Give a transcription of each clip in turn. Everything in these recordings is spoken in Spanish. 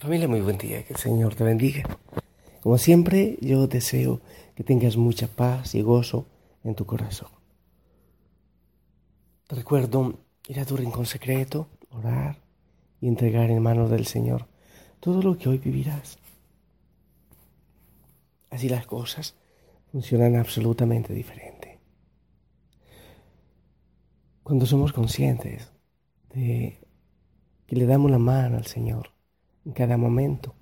Familia, muy buen día, que el Señor te bendiga. Como siempre, yo deseo que tengas mucha paz y gozo en tu corazón. Recuerdo ir a tu rincón secreto, orar y entregar en manos del Señor todo lo que hoy vivirás. Así las cosas funcionan absolutamente diferente. Cuando somos conscientes de que le damos la mano al Señor, en cada momento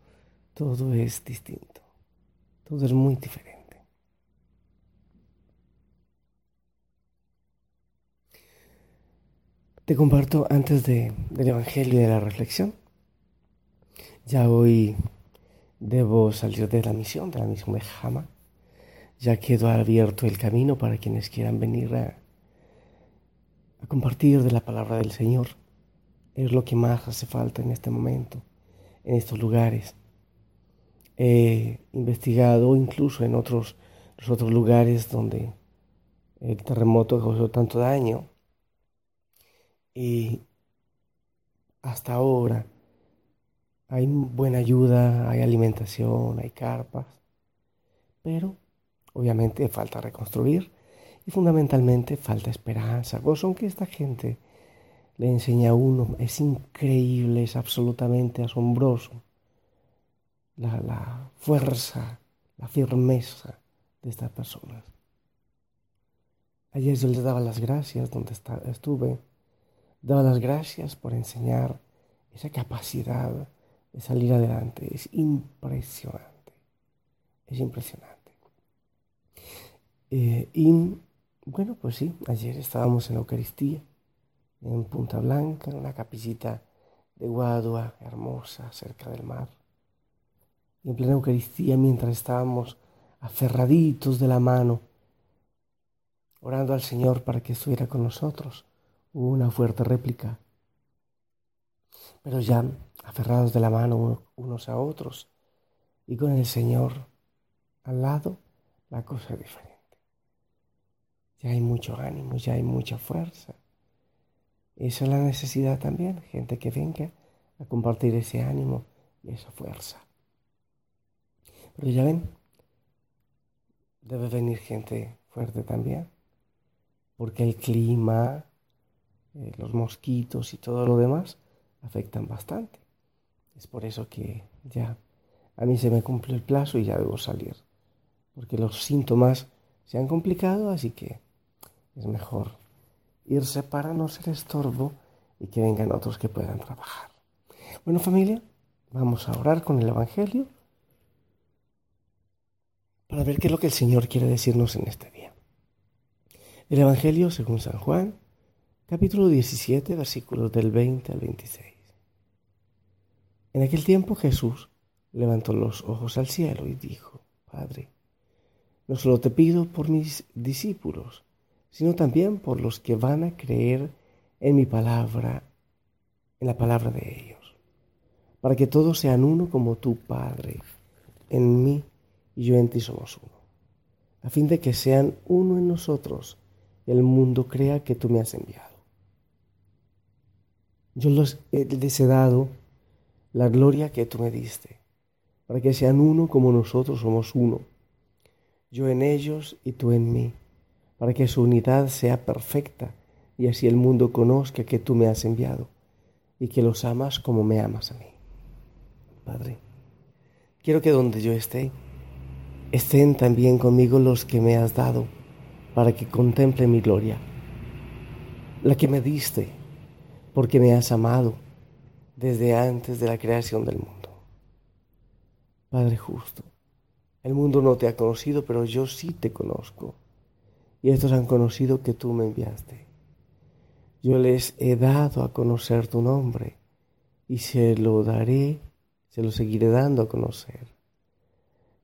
todo es distinto, todo es muy diferente. Te comparto antes de, del Evangelio y de la reflexión. Ya hoy debo salir de la misión, de la misión de Jama. Ya quedó abierto el camino para quienes quieran venir a, a compartir de la palabra del Señor. Es lo que más hace falta en este momento en estos lugares. He investigado incluso en otros, los otros lugares donde el terremoto causó tanto daño. Y hasta ahora hay buena ayuda, hay alimentación, hay carpas, pero obviamente falta reconstruir y fundamentalmente falta esperanza, gozo, aunque esta gente le enseña a uno. Es increíble, es absolutamente asombroso la, la fuerza, la firmeza de estas personas. Ayer yo les daba las gracias donde estuve, daba las gracias por enseñar esa capacidad de salir adelante. Es impresionante, es impresionante. Eh, y bueno, pues sí, ayer estábamos en la Eucaristía en Punta Blanca, en una capillita de Guadua hermosa cerca del mar. Y en plena Eucaristía, mientras estábamos aferraditos de la mano, orando al Señor para que estuviera con nosotros, hubo una fuerte réplica. Pero ya aferrados de la mano unos a otros y con el Señor al lado, la cosa es diferente. Ya hay mucho ánimo, ya hay mucha fuerza. Esa es la necesidad también, gente que venga a compartir ese ánimo y esa fuerza. Pero ya ven, debe venir gente fuerte también, porque el clima, eh, los mosquitos y todo lo demás afectan bastante. Es por eso que ya a mí se me cumplió el plazo y ya debo salir, porque los síntomas se han complicado, así que es mejor irse para no ser estorbo y que vengan otros que puedan trabajar. Bueno familia, vamos a orar con el Evangelio para ver qué es lo que el Señor quiere decirnos en este día. El Evangelio según San Juan, capítulo 17, versículos del 20 al 26. En aquel tiempo Jesús levantó los ojos al cielo y dijo, Padre, no solo te pido por mis discípulos, sino también por los que van a creer en mi palabra, en la palabra de ellos, para que todos sean uno como tu Padre, en mí y yo en ti somos uno, a fin de que sean uno en nosotros y el mundo crea que tú me has enviado. Yo les he dado la gloria que tú me diste, para que sean uno como nosotros somos uno, yo en ellos y tú en mí para que su unidad sea perfecta y así el mundo conozca que tú me has enviado y que los amas como me amas a mí. Padre, quiero que donde yo esté, estén también conmigo los que me has dado para que contemple mi gloria, la que me diste porque me has amado desde antes de la creación del mundo. Padre justo, el mundo no te ha conocido, pero yo sí te conozco y estos han conocido que tú me enviaste. Yo les he dado a conocer tu nombre y se lo daré, se lo seguiré dando a conocer,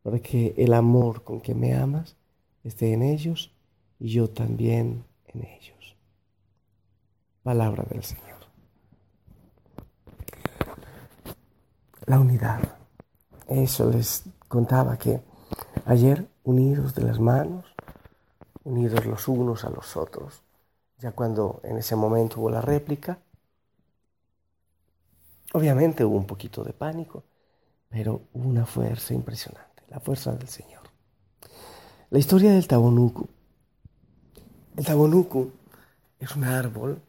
para que el amor con que me amas esté en ellos y yo también en ellos. Palabra del Señor. La unidad. Eso les contaba que ayer, unidos de las manos, unidos los unos a los otros. Ya cuando en ese momento hubo la réplica, obviamente hubo un poquito de pánico, pero una fuerza impresionante, la fuerza del Señor. La historia del tabonuku. El tabonuku es un árbol.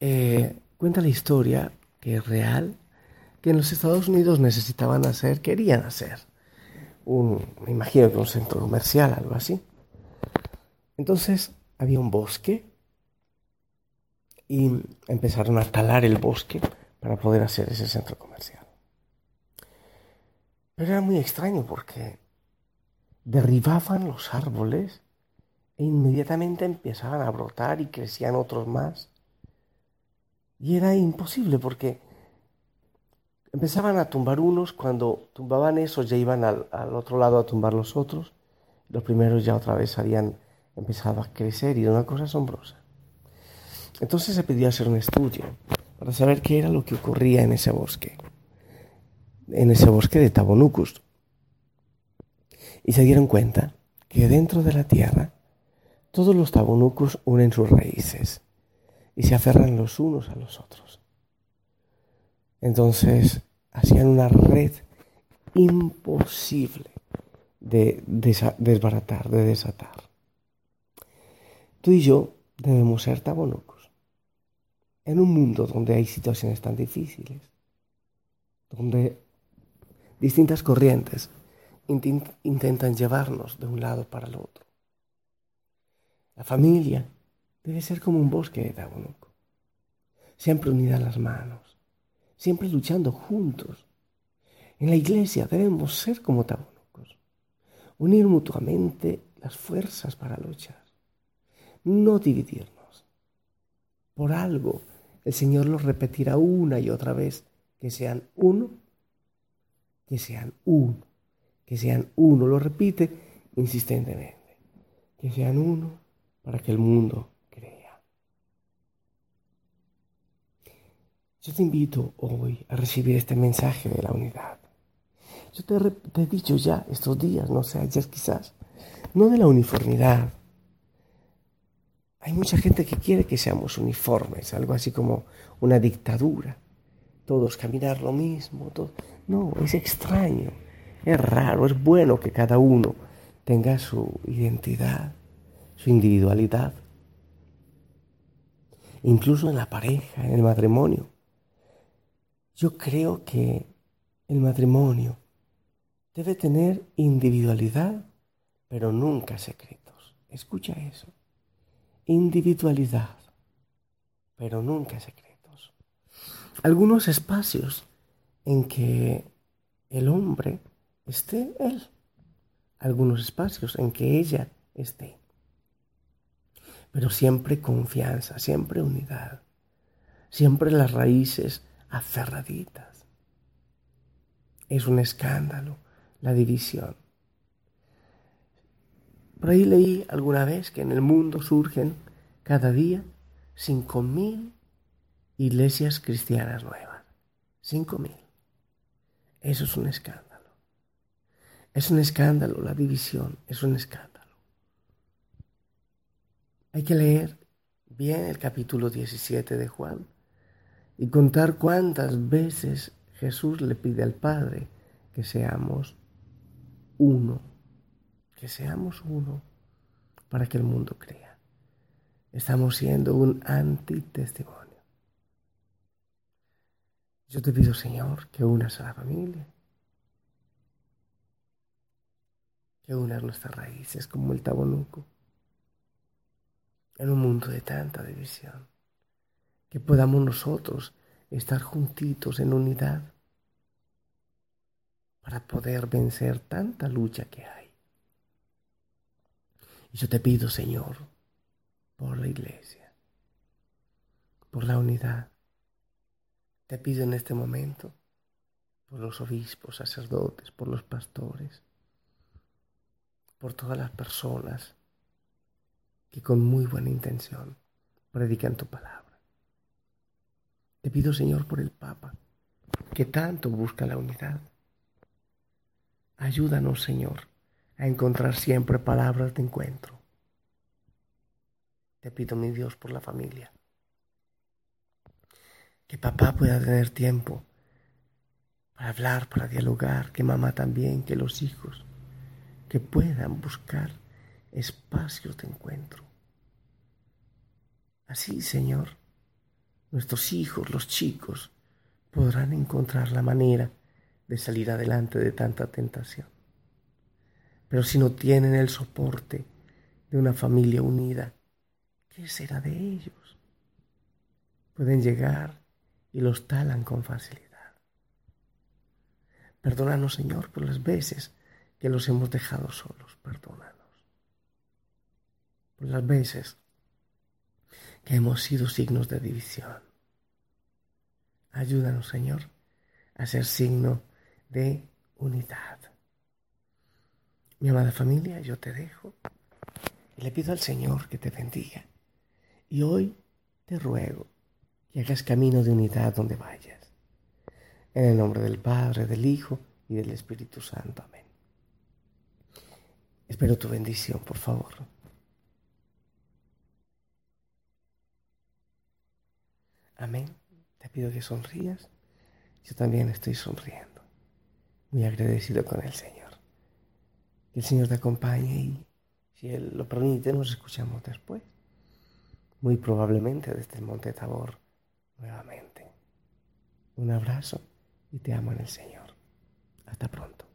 Eh, cuenta la historia que es real, que en los Estados Unidos necesitaban hacer, querían hacer un, me imagino que un centro comercial, algo así. Entonces había un bosque y empezaron a talar el bosque para poder hacer ese centro comercial. Pero era muy extraño porque derribaban los árboles e inmediatamente empezaban a brotar y crecían otros más. Y era imposible porque empezaban a tumbar unos, cuando tumbaban esos ya iban al, otro lado a tumbar los otros. Los primeros ya otra vez habían empezado a crecer y era una cosa asombrosa. Entonces se pidió hacer un estudio para saber qué era lo que ocurría en ese bosque, en ese bosque de Tabonucus. Y se dieron cuenta que dentro de la tierra todos los tabonucus unen sus raíces y se aferran los unos a los otros. Entonces hacían una red imposible de desbaratar, de desatar. Tú y yo debemos ser tabonucos en un mundo donde hay situaciones tan difíciles, donde distintas corrientes intentan llevarnos de un lado para el otro. La familia debe ser como un bosque de tabonuco, siempre unida las manos, siempre luchando juntos. En la iglesia debemos ser como tabonucos, unir mutuamente las fuerzas para luchar, no dividirnos. Por algo el Señor lo repetirá una y otra vez, que sean uno, que sean uno, que sean uno, lo repite insistentemente, que sean uno, para que el mundo crea. Yo te invito hoy a recibir este mensaje de la unidad. Yo te, he dicho ya estos días, no sé, ayer quizás, no de la uniformidad. Hay mucha gente que quiere que seamos uniformes, algo así como una dictadura. Todos caminar lo mismo. Todo. No, es extraño, es raro, es bueno que cada uno tenga su identidad su individualidad. Incluso en la pareja, en el matrimonio. Yo creo que el matrimonio debe tener individualidad, pero nunca secretos. Escucha eso. Individualidad, pero nunca secretos. Algunos espacios en que el hombre esté él. Algunos espacios en que ella esté pero siempre confianza, siempre unidad, siempre las raíces aferraditas. Es un escándalo la división. Por ahí leí alguna vez que en el mundo surgen cada día cinco mil iglesias cristianas nuevas. Cinco mil. Eso es un escándalo. Es un escándalo la división, es un escándalo. Hay que leer bien el capítulo 17 de Juan y contar cuántas veces Jesús le pide al Padre que seamos uno, que seamos uno para que el mundo crea. Estamos siendo un antitestimonio. Yo te pido, Señor, que unas a la familia, que unas nuestras raíces como el tabonuco en un mundo de tanta división, que podamos nosotros estar juntitos en unidad para poder vencer tanta lucha que hay. Y yo te pido, Señor, por la iglesia, por la unidad. Te pido en este momento por los obispos, sacerdotes, por los pastores, por todas las personas que con muy buena intención predican tu palabra. Te pido, Señor, por el Papa, que tanto busca la unidad. Ayúdanos, Señor, a encontrar siempre palabras de encuentro. Te pido, mi Dios, por la familia. Que papá pueda tener tiempo para hablar, para dialogar, que mamá también, que los hijos, que puedan buscar espacios de encuentro. Así, Señor, nuestros hijos, los chicos, podrán encontrar la manera de salir adelante de tanta tentación. Pero si no tienen el soporte de una familia unida, ¿qué será de ellos? Pueden llegar y los talan con facilidad. Perdónanos, Señor, por las veces que los hemos dejado solos. Perdónanos. Por las veces que hemos sido signos de división. Ayúdanos, Señor, a ser signo de unidad. Mi amada familia, yo te dejo y le pido al Señor que te bendiga. Y hoy te ruego que hagas camino de unidad donde vayas. En el nombre del Padre, del Hijo y del Espíritu Santo. Amén. Espero tu bendición, por favor. Amén. Te pido que sonrías. Yo también estoy sonriendo. Muy agradecido con el Señor. Que el Señor te acompañe y, si Él lo permite, nos escuchamos después. Muy probablemente desde el Monte Tabor nuevamente. Un abrazo y te amo en el Señor. Hasta pronto.